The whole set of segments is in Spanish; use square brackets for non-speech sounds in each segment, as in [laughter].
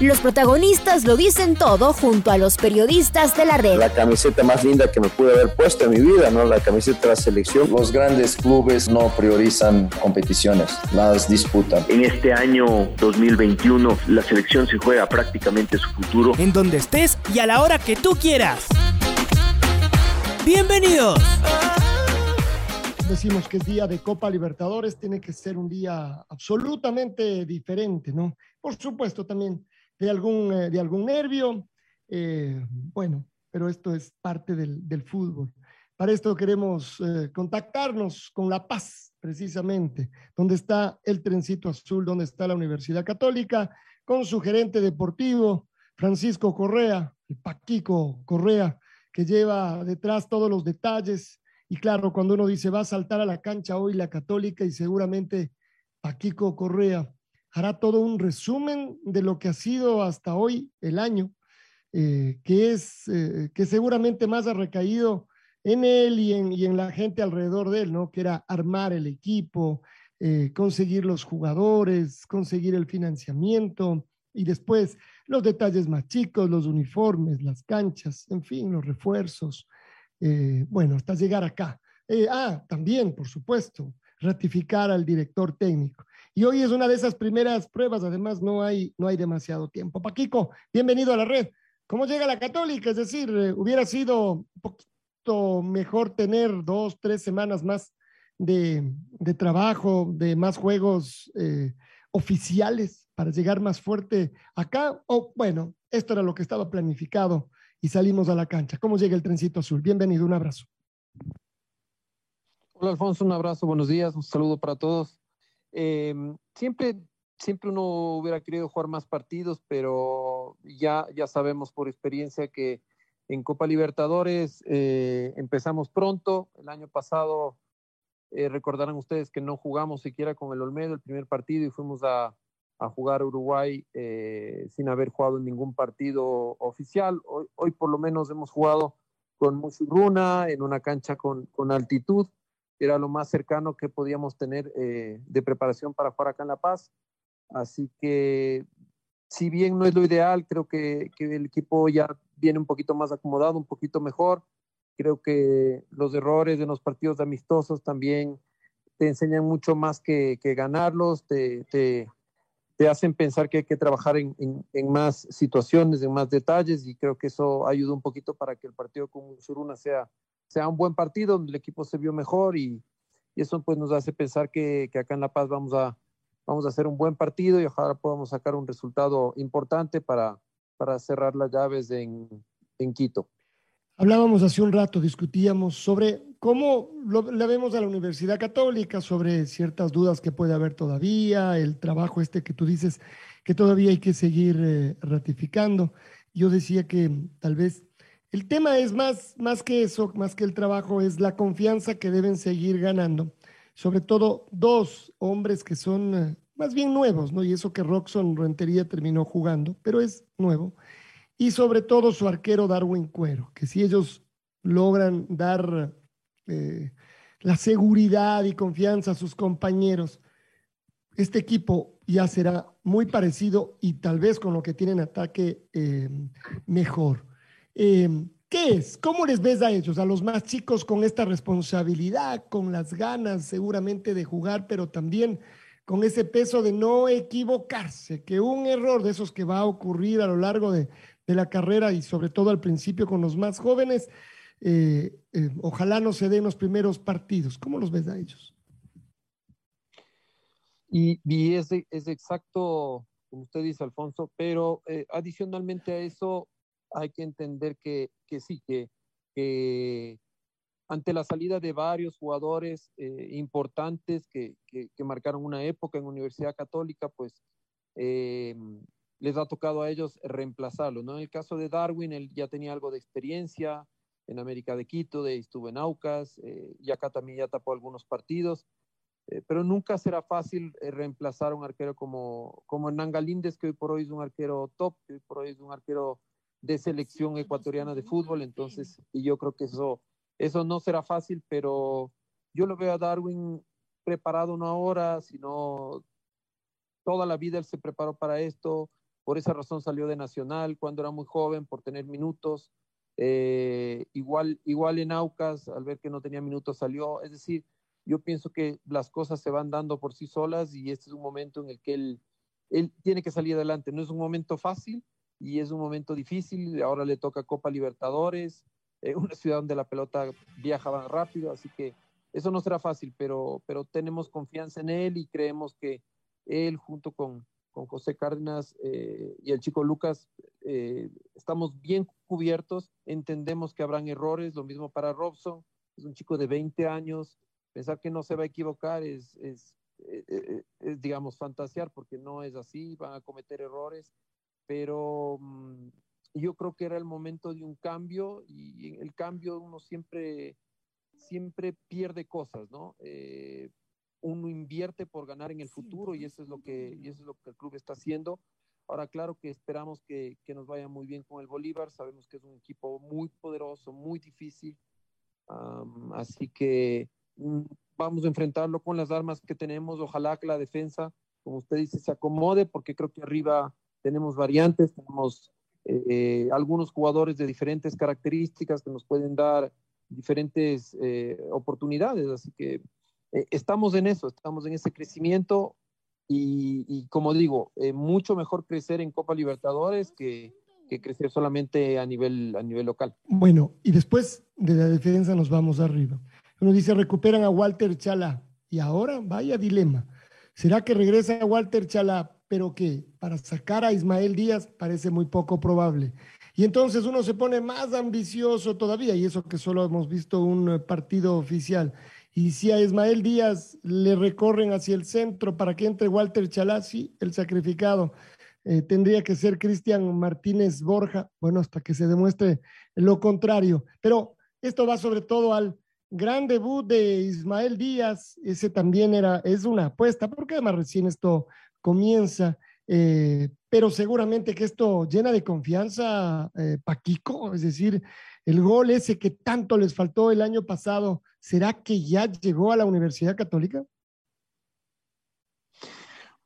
Los protagonistas lo dicen todo junto a los periodistas de la red. La camiseta más linda que me pude haber puesto en mi vida, ¿no? La camiseta de la selección. Los grandes clubes no priorizan competiciones, las disputan. En este año 2021 la selección se juega prácticamente su futuro. En donde estés y a la hora que tú quieras. Bienvenidos decimos que es día de Copa Libertadores, tiene que ser un día absolutamente diferente, ¿no? Por supuesto, también de algún, eh, de algún nervio. Eh, bueno, pero esto es parte del, del fútbol. Para esto queremos eh, contactarnos con La Paz, precisamente, donde está el trencito azul, donde está la Universidad Católica, con su gerente deportivo, Francisco Correa, el Paquico Correa, que lleva detrás todos los detalles. Y claro, cuando uno dice va a saltar a la cancha hoy la Católica y seguramente Paquico Correa hará todo un resumen de lo que ha sido hasta hoy el año, eh, que es eh, que seguramente más ha recaído en él y en, la gente alrededor de él, ¿no? Que era armar el equipo, eh, conseguir los jugadores, conseguir el financiamiento y después los detalles más chicos, los uniformes, las canchas, en fin, los refuerzos. bueno, hasta llegar acá. ah, también, por supuesto, ratificar al director técnico. Y hoy es una de esas primeras pruebas, además no hay, no hay demasiado tiempo. Paquico, bienvenido a la red. ¿Cómo llega la católica? Es decir, eh, hubiera sido un poquito mejor tener dos, tres semanas más de, de trabajo, de más juegos eh, oficiales para llegar más fuerte acá. O bueno, esto era lo que estaba planificado y salimos a la cancha. ¿Cómo llega el trencito azul? Bienvenido, un abrazo. Hola Alfonso, un abrazo, buenos días, un saludo para todos. Eh, siempre, siempre uno hubiera querido jugar más partidos, pero ya, ya sabemos por experiencia que en Copa Libertadores eh, empezamos pronto. El año pasado eh, recordarán ustedes que no jugamos siquiera con el Olmedo el primer partido y fuimos a, a jugar Uruguay eh, sin haber jugado en ningún partido oficial. Hoy, hoy por lo menos hemos jugado con Musurruna en una cancha con, con altitud era lo más cercano que podíamos tener eh, de preparación para jugar acá en La Paz. Así que, si bien no es lo ideal, creo que, el equipo ya viene un poquito más acomodado, un poquito mejor. Creo que los errores de los partidos amistosos también te enseñan mucho más que, ganarlos, te, hacen pensar que hay que trabajar en, en, en, más situaciones, en más detalles, y creo que eso ayuda un poquito para que el partido con Suruna sea, sea un buen partido donde el equipo se vio mejor y, y eso pues nos hace pensar que, que, acá en La Paz vamos a, vamos a hacer un buen partido y ojalá podamos sacar un resultado importante para, para cerrar las llaves en, en Quito. Hablábamos hace un rato, discutíamos sobre cómo lo, le vemos a la Universidad Católica, sobre ciertas dudas que puede haber todavía, el trabajo este que tú dices que todavía hay que seguir eh, ratificando. Yo decía que tal vez el tema es más, más que eso, más que el trabajo, es la confianza que deben seguir ganando. Sobre todo dos hombres que son eh, más bien nuevos, ¿no? Y eso que Roxon Rentería terminó jugando, pero es nuevo. Y sobre todo su arquero Darwin Cuero, que si ellos logran dar eh, la seguridad y confianza a sus compañeros, este equipo ya será muy parecido y tal vez con lo que tienen ataque eh, mejor. Eh, ¿Qué es? ¿Cómo les ves a ellos, a los más chicos, con esta responsabilidad, con las ganas seguramente de jugar, pero también con ese peso de no equivocarse, que un error de esos que va a ocurrir a lo largo de, la carrera y sobre todo al principio con los más jóvenes, eh, eh, ojalá no se den los primeros partidos. ¿Cómo los ves a ellos? Y, y es, es, exacto, como usted dice, Alfonso, pero eh, adicionalmente a eso, hay que entender que, que sí, que, que, ante la salida de varios jugadores eh, importantes que, que, marcaron una época en Universidad Católica, pues eh, les ha tocado a ellos reemplazarlo. ¿no? En el caso de Darwin, él ya tenía algo de experiencia, en América de Quito, de, estuvo en Aucas, eh, y acá también ya tapó algunos partidos. Eh, pero nunca será fácil eh, reemplazar a un arquero como, como Hernán Galíndez, que hoy por hoy es un arquero top, que hoy por hoy es un arquero de selección ecuatoriana de fútbol, entonces, y yo creo que eso, eso no será fácil, pero yo lo veo a Darwin preparado no ahora, sino toda la vida él se preparó para esto, por esa razón salió de Nacional cuando era muy joven, por tener minutos, eh, igual, igual en Aucas, al ver que no tenía minutos, salió, es decir, yo pienso que las cosas se van dando por sí solas y este es un momento en el que él, él tiene que salir adelante. No es un momento fácil y es un momento difícil. Ahora le toca Copa Libertadores, eh, [laughs] una ciudad donde la pelota viaja más rápido, así que eso no será fácil, pero, pero tenemos confianza en él y creemos que él junto con, con José Cárdenas eh, y el chico Lucas eh, estamos bien cubiertos, entendemos que habrán errores, lo mismo para Robson, es un chico de 20 años, pensar que no se va a equivocar es, es, digamos, fantasear porque no es así, van a cometer errores, pero um, yo creo que era el momento de un cambio y en el cambio uno siempre, siempre pierde cosas, ¿no? Eh, uno invierte por ganar en el futuro y eso es lo que, y eso es lo que el club está haciendo. Ahora, claro que esperamos que, que nos vaya muy bien con el Bolívar, sabemos que es un equipo muy poderoso, muy difícil, um, así que Mm, vamos a enfrentarlo con las armas que tenemos. Ojalá que la defensa, como usted dice, se acomode, porque creo que arriba tenemos variantes, tenemos eh, algunos jugadores de diferentes características que nos pueden dar diferentes eh, oportunidades. Así que eh, estamos en eso, estamos en ese crecimiento y, como digo, eh, mucho mejor crecer en Copa Libertadores que, que crecer solamente a nivel, a nivel local. Bueno, y después de la defensa nos vamos arriba. Uno dice, recuperan a Walter Chala. Y ahora, vaya dilema. ¿Será que regresa Walter Chala, pero que para sacar a Ismael Díaz parece muy poco probable? Y entonces uno se pone más ambicioso todavía, y eso que solo hemos visto un eh, partido oficial. Y si a Ismael Díaz le recorren hacia el centro para que entre Walter Chalá, sí, el sacrificado. Eh, tendría que ser Cristian Martínez Borja, bueno, hasta que se demuestre lo contrario. Pero esto va sobre todo al gran debut de Ismael Díaz, ese también era, es una apuesta, porque además recién esto comienza, eh, pero seguramente que esto llena de confianza eh, Paquico, es decir, el gol ese que tanto les faltó el año pasado, ¿será que ya llegó a la Universidad Católica?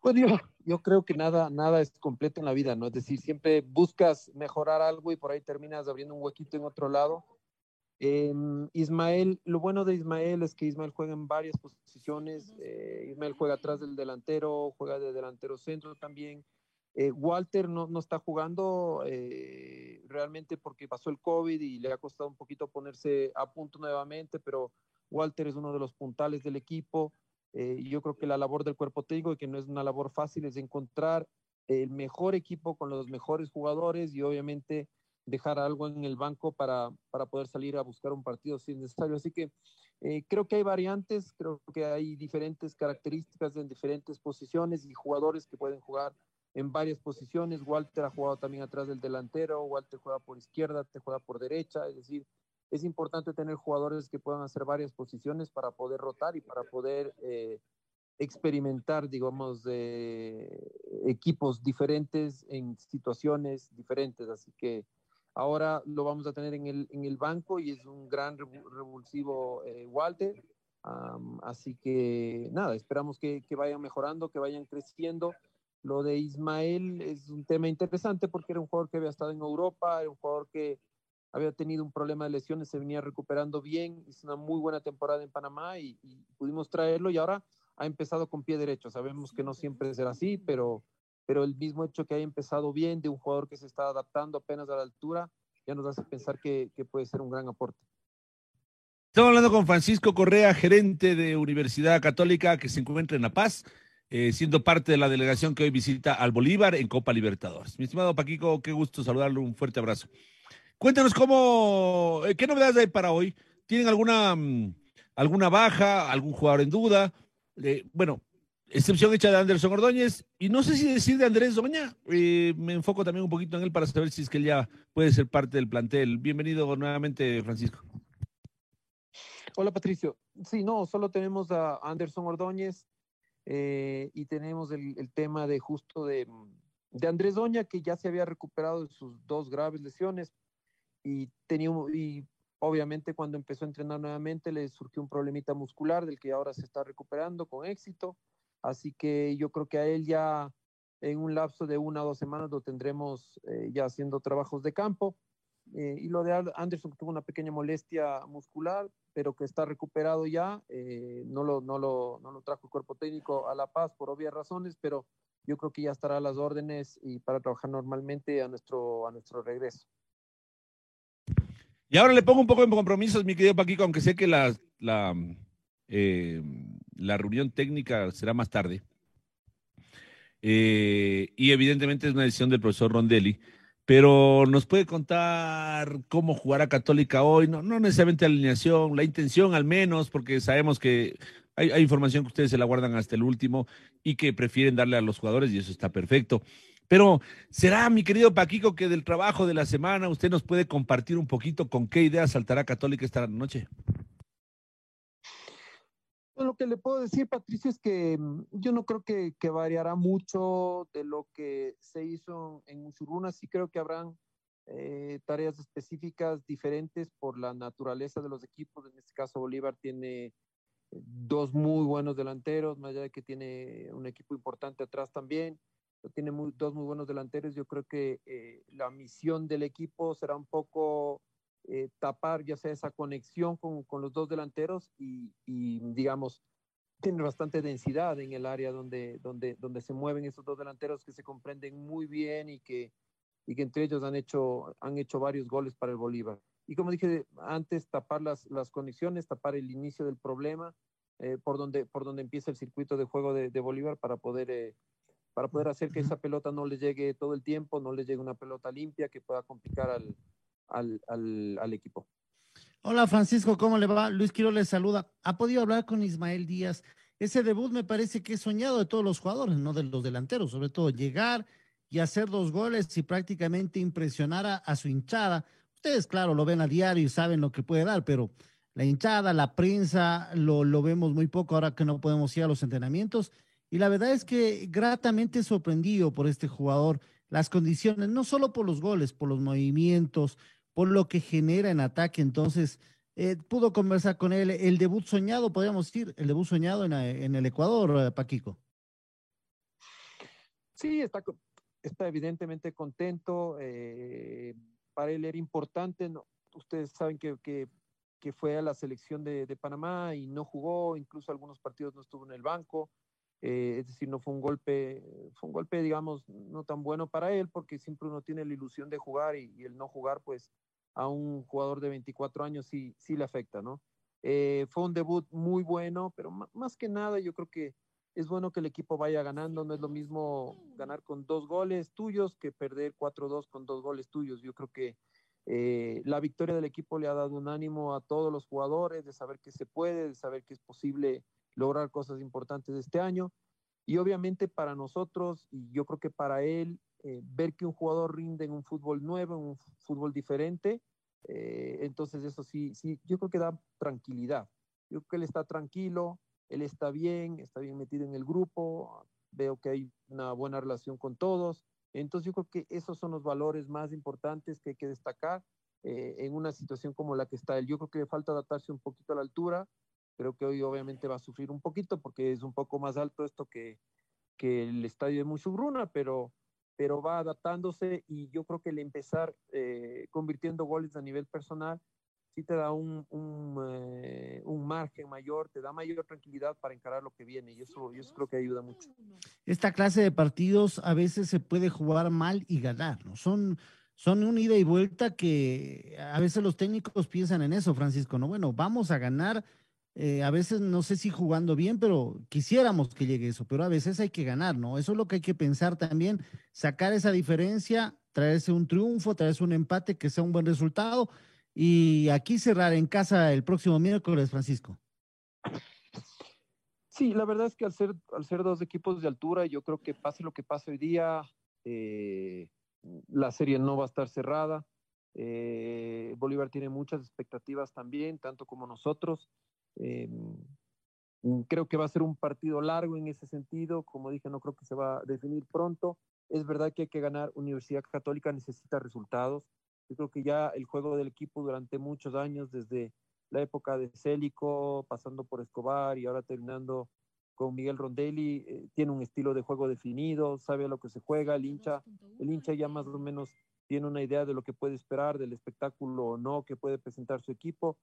Pues yo, yo creo que nada, nada es completo en la vida, ¿no? Es decir, siempre buscas mejorar algo y por ahí terminas abriendo un huequito en otro lado eh, Ismael, lo bueno de Ismael es que Ismael juega en varias posiciones. Eh, Ismael juega atrás del delantero, juega de delantero centro también. Eh, Walter no, no, está jugando eh, realmente porque pasó el COVID y le ha costado un poquito ponerse a punto nuevamente, pero Walter es uno de los puntales del equipo. Y yo creo que la labor del cuerpo técnico, que no es una labor fácil, es encontrar el mejor equipo con los mejores jugadores y obviamente dejar algo en el banco para, para poder salir a buscar un partido si es necesario. Así que eh, creo que hay variantes, creo que hay diferentes características en diferentes posiciones y jugadores que pueden jugar en varias posiciones. Walter ha jugado también atrás del delantero, Walter juega por izquierda, te juega por derecha, es decir, es importante tener jugadores que puedan hacer varias posiciones para poder rotar y para poder eh, experimentar, digamos, de equipos diferentes en situaciones diferentes. Así que Ahora lo vamos a tener en el, en el banco y es un gran revulsivo eh, Walter. Así que nada, esperamos que, que, vayan mejorando, que vayan creciendo. Lo de Ismael es un tema interesante porque era un jugador que había estado en Europa, era un jugador que había tenido un problema de lesiones, se venía recuperando bien, hizo una muy buena temporada en Panamá y, y pudimos traerlo y ahora ha empezado con pie derecho. Sabemos que no siempre será así, pero pero el mismo hecho que haya empezado bien de un jugador que se está adaptando apenas a la altura, ya nos hace pensar que, que puede ser un gran aporte. Estamos hablando con Francisco Correa, gerente de Universidad Católica, que se encuentra en La Paz, eh, siendo parte de la delegación que hoy visita al Bolívar en Copa Libertadores. Mi estimado Paquico, qué gusto saludarlo, un fuerte abrazo. Cuéntanos cómo, eh, qué novedades hay para hoy. ¿Tienen alguna, mm, alguna baja, algún jugador en duda? Eh, bueno, excepción hecha de Anderson Ordóñez, y no sé si decir de Andrés Doña, eh, me enfoco también un poquito en él para saber si es que él ya puede ser parte del plantel. Bienvenido nuevamente, Francisco. Hola, Patricio. Sí, no, solo tenemos a Anderson Ordóñez eh, y tenemos el, tema de justo de, de Andrés Doña, que ya se había recuperado de sus dos graves lesiones y tenía y obviamente cuando empezó a entrenar nuevamente le surgió un problemita muscular del que ahora se está recuperando con éxito. Así que yo creo que a él ya en un lapso de una o dos semanas lo tendremos eh, ya haciendo trabajos de campo. Eh, y lo de Anderson, que tuvo una pequeña molestia muscular, pero que está recuperado ya. Eh, no, lo, no, lo, no lo trajo el cuerpo técnico a La Paz por obvias razones, pero yo creo que ya estará a las órdenes y para trabajar normalmente a nuestro, a nuestro regreso. Y ahora le pongo un poco de compromisos, mi querido Paquico, aunque sé que la, la, eh, la reunión técnica será más tarde. Eh, y evidentemente es una decisión del profesor Rondelli, pero nos puede contar cómo jugará Católica hoy, no, no necesariamente la alineación, la intención al menos, porque sabemos que hay, hay, información que ustedes se la guardan hasta el último y que prefieren darle a los jugadores y eso está perfecto. Pero será, mi querido Paquico, que del trabajo de la semana usted nos puede compartir un poquito con qué ideas saltará Católica esta noche. Lo que le puedo decir, Patricio, es que yo no creo que, que variará mucho de lo que se hizo en Musuruna. Sí creo que habrán eh, tareas específicas diferentes por la naturaleza de los equipos. En este caso, Bolívar tiene dos muy buenos delanteros, más allá de que tiene un equipo importante atrás también tiene muy, dos muy buenos delanteros. Yo creo que eh, la misión del equipo será un poco eh, tapar ya sea esa conexión con, con los dos delanteros y, y, digamos, tiene bastante densidad en el área donde, donde, donde se mueven esos dos delanteros que se comprenden muy bien y que, y que entre ellos han hecho, han hecho varios goles para el Bolívar. Y como dije antes, tapar las, las conexiones, tapar el inicio del problema, eh, por, donde, por donde empieza el circuito de juego de, de Bolívar para poder eh, para poder hacer que esa pelota no le llegue todo el tiempo, no le llegue una pelota limpia que pueda complicar al, al, al, equipo. Hola Francisco, ¿cómo le va? Luis Quiro le saluda. ¿Ha podido hablar con Ismael Díaz? Ese debut me parece que es soñado de todos los jugadores, no de los delanteros, sobre todo llegar y hacer dos goles y prácticamente impresionar a, a su hinchada. Ustedes, claro, lo ven a diario y saben lo que puede dar, pero la hinchada, la prensa, lo, lo vemos muy poco ahora que no podemos ir a los entrenamientos y la verdad es que gratamente sorprendido por este jugador, las condiciones, no solo por los goles, por los movimientos, por lo que genera en ataque. Entonces, eh, pudo conversar con él. El debut soñado, podríamos decir, el debut soñado en, en el Ecuador, eh, Paquico. Sí, está, está evidentemente contento. Eh, para él era importante. ¿no? Ustedes saben que, que, fue a la selección de, Panamá y no jugó, incluso algunos partidos no estuvo en el banco. Eh, es decir, no fue un golpe, fue un golpe, digamos, no tan bueno para él, porque siempre uno tiene la ilusión de jugar y, y el no jugar, pues a un jugador de 24 años sí, sí le afecta, ¿no? Eh, fue un debut muy bueno, pero más que nada yo creo que es bueno que el equipo vaya ganando, no es lo mismo ganar con dos goles tuyos que perder 4-2 con dos goles tuyos. Yo creo que eh, la victoria del equipo le ha dado un ánimo a todos los jugadores de saber que se puede, de saber que es posible lograr cosas importantes este año. Y obviamente para nosotros, y yo creo que para él, eh, ver que un jugador rinde en un fútbol nuevo, en un fútbol diferente, eh, entonces eso sí, sí, yo creo que da tranquilidad. Yo creo que él está tranquilo, él está bien, está bien metido en el grupo, veo que hay una buena relación con todos. Entonces yo creo que esos son los valores más importantes que hay que destacar eh, en una situación como la que está él. Yo creo que le falta adaptarse un poquito a la altura, Creo que hoy obviamente va a sufrir un poquito porque es un poco más alto esto que, que el estadio de Musubruna, pero, pero va adaptándose y yo creo que el empezar eh, convirtiendo goles a nivel personal sí te da un, un, eh, un, margen mayor, te da mayor tranquilidad para encarar lo que viene y eso yo creo que ayuda mucho. Esta clase de partidos a veces se puede jugar mal y ganar, ¿no? Son, son un ida y vuelta que a veces los técnicos piensan en eso, Francisco, ¿no? Bueno, vamos a ganar eh, a veces no sé si jugando bien, pero quisiéramos que llegue eso, pero a veces hay que ganar, ¿no? Eso es lo que hay que pensar también, sacar esa diferencia, traerse un triunfo, traerse un empate que sea un buen resultado y aquí cerrar en casa el próximo miércoles, Francisco. Sí, la verdad es que al ser, dos equipos de altura, yo creo que pase lo que pase hoy día, eh, la serie no va a estar cerrada. Eh, Bolívar tiene muchas expectativas también, tanto como nosotros. Eh, creo que va a ser un partido largo en ese sentido. Como dije, no creo que se va a definir pronto. Es verdad que hay que ganar. Universidad Católica necesita resultados. Yo creo que ya el juego del equipo durante muchos años, desde la época de Célico, pasando por Escobar y ahora terminando con Miguel Rondelli, eh, tiene un estilo de juego definido, sabe a lo que se juega, el hincha, el hincha ya más o menos tiene una idea de lo que puede esperar, del espectáculo o no que puede presentar su equipo,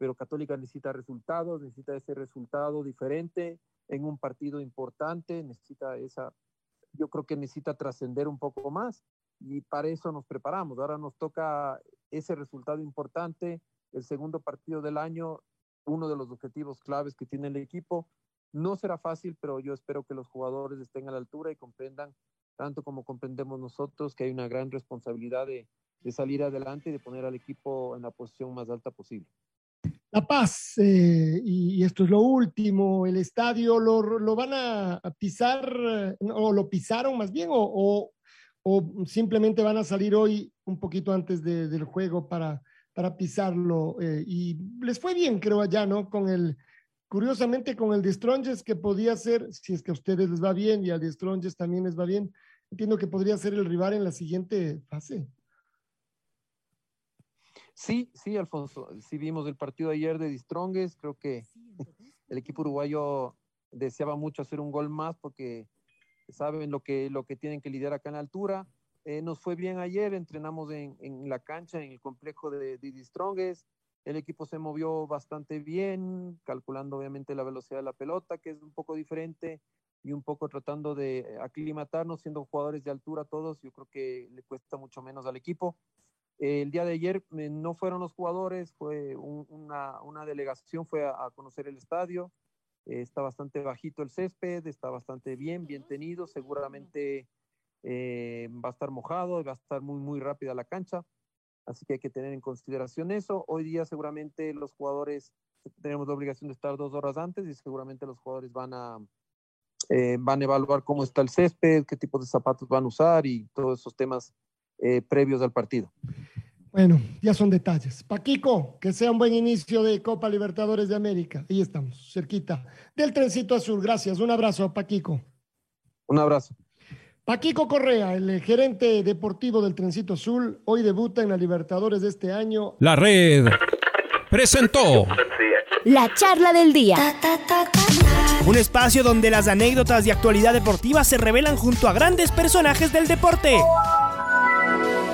pero Católica necesita resultados, necesita ese resultado diferente en un partido importante, necesita esa, yo creo que necesita trascender un poco más y para eso nos preparamos. Ahora nos toca ese resultado importante, el segundo partido del año, uno de los objetivos claves que tiene el equipo. No será fácil, pero yo espero que los jugadores estén a la altura y comprendan, tanto como comprendemos nosotros, que hay una gran responsabilidad de, de salir adelante y de poner al equipo en la posición más alta posible. La Paz, eh, y, esto es lo último, el estadio lo, van a, pisar, o lo pisaron más bien, o, o, simplemente van a salir hoy un poquito antes de, del juego para, para pisarlo. Eh, y les fue bien, creo, allá, ¿no? Con el, curiosamente, con el de Stronges, que podía ser, si es que a ustedes les va bien y al de Stronges también les va bien, entiendo que podría ser el rival en la siguiente fase. Sí, sí, Alfonso, sí vimos el partido ayer de Distrongues, creo que el equipo uruguayo deseaba mucho hacer un gol más porque saben lo que, lo que tienen que lidiar acá en la altura. Eh, nos fue bien ayer, entrenamos en, la cancha, en el complejo de, de Distrongues. El equipo se movió bastante bien, calculando obviamente la velocidad de la pelota, que es un poco diferente, y un poco tratando de aclimatarnos, siendo jugadores de altura todos. Yo creo que le cuesta mucho menos al equipo. El día de ayer eh, no fueron los jugadores, fue un, una, una, delegación, fue a, a conocer el estadio. Eh, está bastante bajito el césped, está bastante bien, bien tenido. Seguramente eh, va a estar mojado, va a estar muy, muy rápida la cancha. Así que hay que tener en consideración eso. Hoy día seguramente los jugadores tenemos la obligación de estar dos horas antes y seguramente los jugadores van a, eh, van a evaluar cómo está el césped, qué tipo de zapatos van a usar y todos esos temas eh, previos al partido. Bueno, ya son detalles. Paquico, que sea un buen inicio de Copa Libertadores de América. Ahí estamos, cerquita del trencito azul. Gracias. Un abrazo, Paquico. Un abrazo. Paquico Correa, el gerente deportivo del Trencito Azul, hoy debuta en la Libertadores de este año. La red presentó la charla del día. Un espacio donde las anécdotas de actualidad deportiva se revelan junto a grandes personajes del deporte.